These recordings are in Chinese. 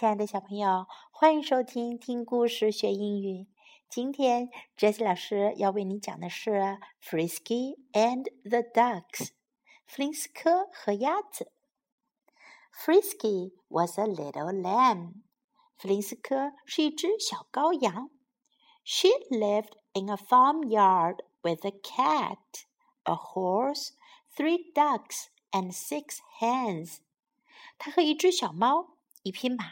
亲爱的小朋友，欢迎收听听故事学英语。今天，Jessie 老师要为你讲的是《Frisky and the Ducks》。弗林斯科和鸭子。Frisky was a little lamb。弗林斯科是一只小羔羊。She lived in a farmyard with a cat, a horse, three ducks, and six hens. 她和一只小猫、一匹马、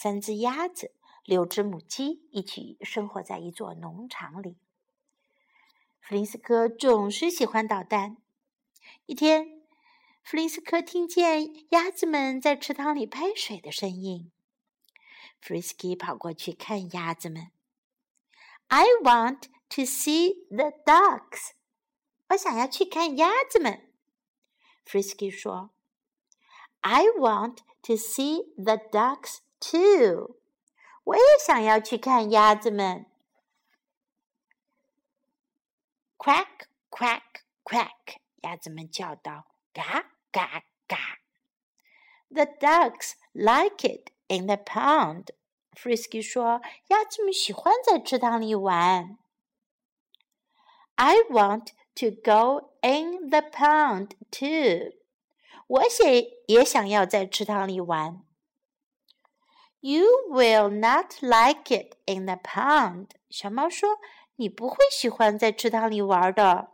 三只鸭子、六只母鸡一起生活在一座农场里。弗林斯科总是喜欢捣蛋。一天，弗林斯科听见鸭子们在池塘里拍水的声音。Frisky 跑过去看鸭子们。I want to see the ducks。我想要去看鸭子们。Frisky 说。I want to see the ducks too。我也想要去看鸭子们。Quack quack quack，鸭子们叫道：“嘎嘎嘎。” The ducks like it in the pond。Frisky 说：“鸭子们喜欢在池塘里玩。” I want to go in the pond too。我想也想要在池塘里玩。 You will not like it in the pond。小猫说：“你不会喜欢在池塘里玩的。”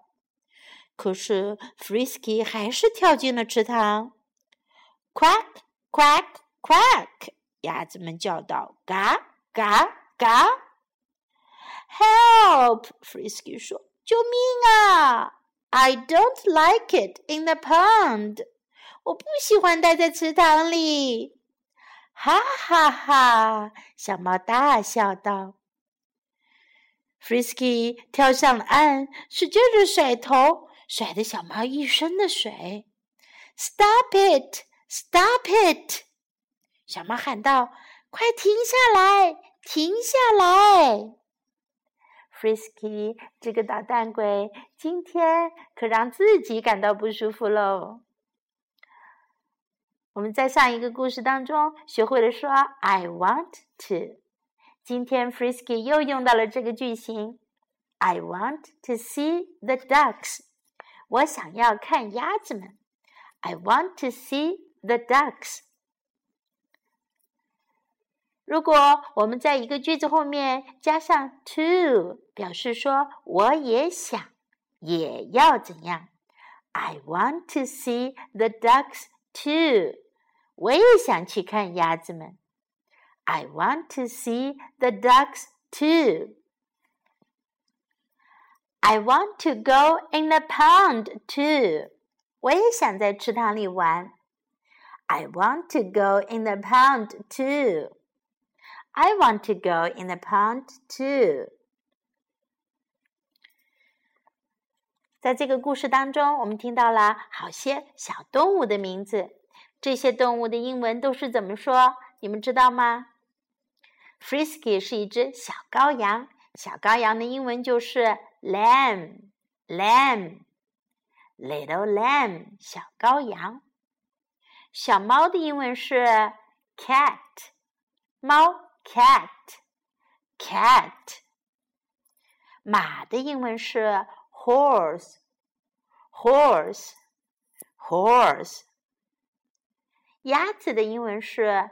可是 Frisky 还是跳进了池塘。Quack quack quack，鸭子们叫道：“嘎嘎嘎！”Help！Frisky 说：“救命啊！I don't like it in the pond。我不喜欢待在池塘里。”哈哈哈！小猫大笑道。Frisky 跳上了岸，使劲的甩头，甩得小猫一身的水。Stop it! Stop it! 小猫喊道：“快停下来！停下来！”Frisky 这个捣蛋鬼，今天可让自己感到不舒服喽。我们在上一个故事当中学会了说 "I want to"，今天 Frisky 又用到了这个句型 "I want to see the ducks"，我想要看鸭子们。I want to see the ducks。如果我们在一个句子后面加上 to，表示说我也想，也要怎样？I want to see the ducks too。我也想去看鸭子们。I want to see the ducks too. I want to go in the pond too. 我也想在池塘里玩。I want to go in the pond too. I want to go in the pond too. 在这个故事当中，我们听到了好些小动物的名字。 这些动物的英文都是怎么说？你们知道吗？Frisky 是一只小羔羊，小羔羊的英文就是 lamb，lamb，little lamb，小羔羊。小猫的英文是 cat，猫 cat，cat。马的英文是 horse，horse，horse。鸭子的英文是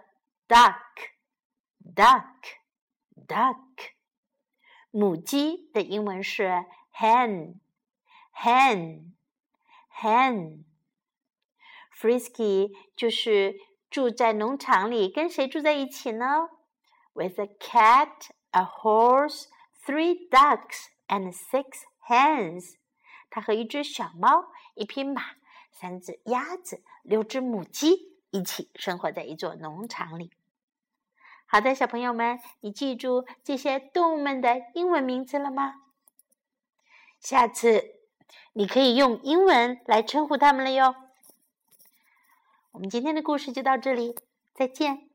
duck，duck，duck。母鸡的英文是 hen，hen，hen。Frisky 就是住在农场里，跟谁住在一起呢？With a cat, a horse, three ducks, and six hens。它和一只小猫、一匹马、三只鸭子、六只母鸡。一起生活在一座农场里。好的，小朋友们，你记住这些动物们的英文名字了吗？下次你可以用英文来称呼它们了哟。我们今天的故事就到这里，再见。